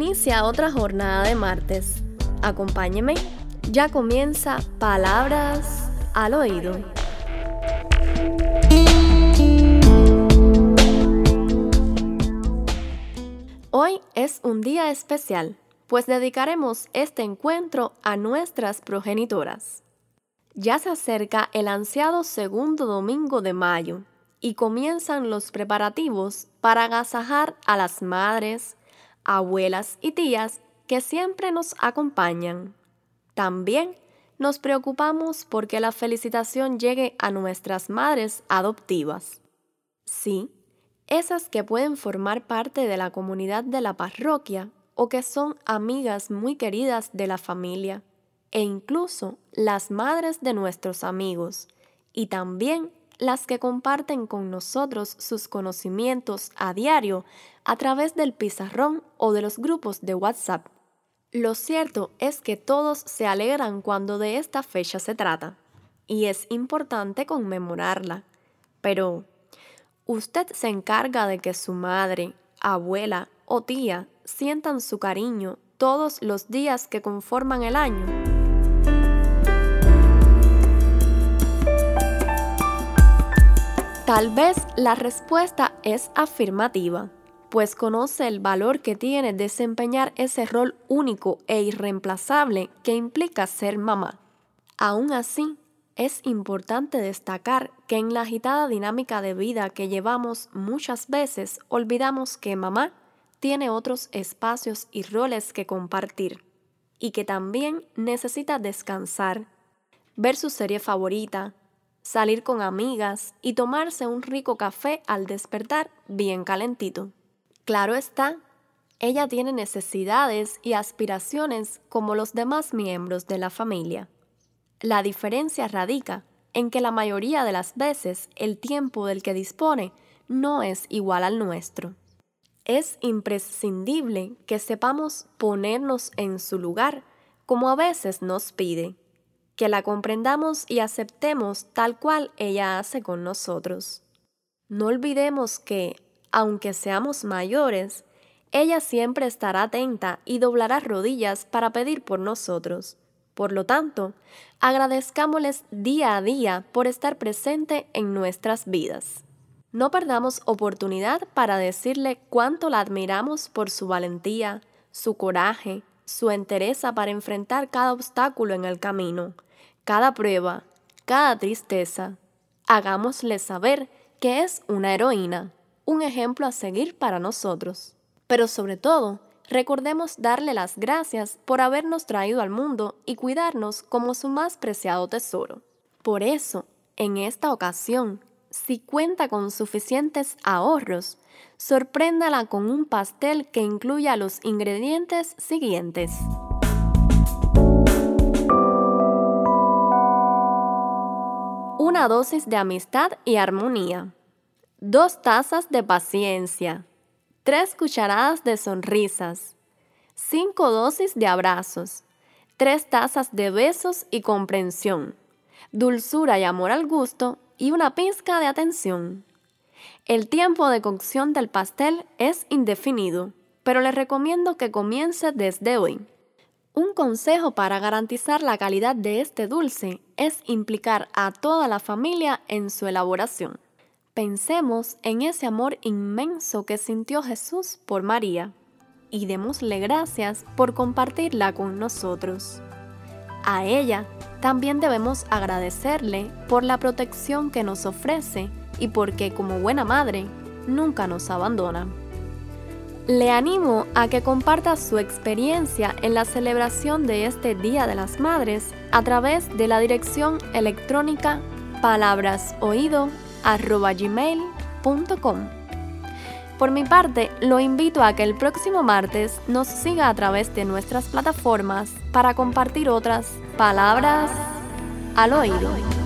Inicia otra jornada de martes. Acompáñeme. Ya comienza Palabras al Oído. Hoy es un día especial, pues dedicaremos este encuentro a nuestras progenitoras. Ya se acerca el ansiado segundo domingo de mayo y comienzan los preparativos para agasajar a las madres, abuelas y tías que siempre nos acompañan. También nos preocupamos porque la felicitación llegue a nuestras madres adoptivas. Sí, esas que pueden formar parte de la comunidad de la parroquia o que son amigas muy queridas de la familia, e incluso las madres de nuestros amigos, y también las que comparten con nosotros sus conocimientos a diario a través del pizarrón o de los grupos de WhatsApp. Lo cierto es que todos se alegran cuando de esta fecha se trata, y es importante conmemorarla. Pero, ¿usted se encarga de que su madre, abuela o tía sientan su cariño todos los días que conforman el año? Tal vez la respuesta es afirmativa, pues conoce el valor que tiene desempeñar ese rol único e irreemplazable que implica ser mamá. Aún así, es importante destacar que en la agitada dinámica de vida que llevamos muchas veces olvidamos que mamá tiene otros espacios y roles que compartir y que también necesita descansar, ver su serie favorita, salir con amigas y tomarse un rico café al despertar bien calentito. Claro está, ella tiene necesidades y aspiraciones como los demás miembros de la familia. La diferencia radica en que la mayoría de las veces el tiempo del que dispone no es igual al nuestro. Es imprescindible que sepamos ponernos en su lugar como a veces nos pide que la comprendamos y aceptemos tal cual ella hace con nosotros. No olvidemos que, aunque seamos mayores, ella siempre estará atenta y doblará rodillas para pedir por nosotros. Por lo tanto, agradezcámosles día a día por estar presente en nuestras vidas. No perdamos oportunidad para decirle cuánto la admiramos por su valentía, su coraje, su entereza para enfrentar cada obstáculo en el camino, cada prueba, cada tristeza, hagámosle saber que es una heroína, un ejemplo a seguir para nosotros. Pero sobre todo, recordemos darle las gracias por habernos traído al mundo y cuidarnos como su más preciado tesoro. Por eso, en esta ocasión, si cuenta con suficientes ahorros, sorpréndala con un pastel que incluya los ingredientes siguientes. Una dosis de amistad y armonía, dos tazas de paciencia, tres cucharadas de sonrisas, cinco dosis de abrazos, tres tazas de besos y comprensión, dulzura y amor al gusto y una pizca de atención. El tiempo de cocción del pastel es indefinido, pero le recomiendo que comience desde hoy. Un consejo para garantizar la calidad de este dulce es implicar a toda la familia en su elaboración. Pensemos en ese amor inmenso que sintió Jesús por María y démosle gracias por compartirla con nosotros. A ella también debemos agradecerle por la protección que nos ofrece y porque como buena madre nunca nos abandona. Le animo a que comparta su experiencia en la celebración de este Día de las Madres a través de la dirección electrónica palabrasoído.gmail.com. Por mi parte, lo invito a que el próximo martes nos siga a través de nuestras plataformas para compartir otras palabras al oído.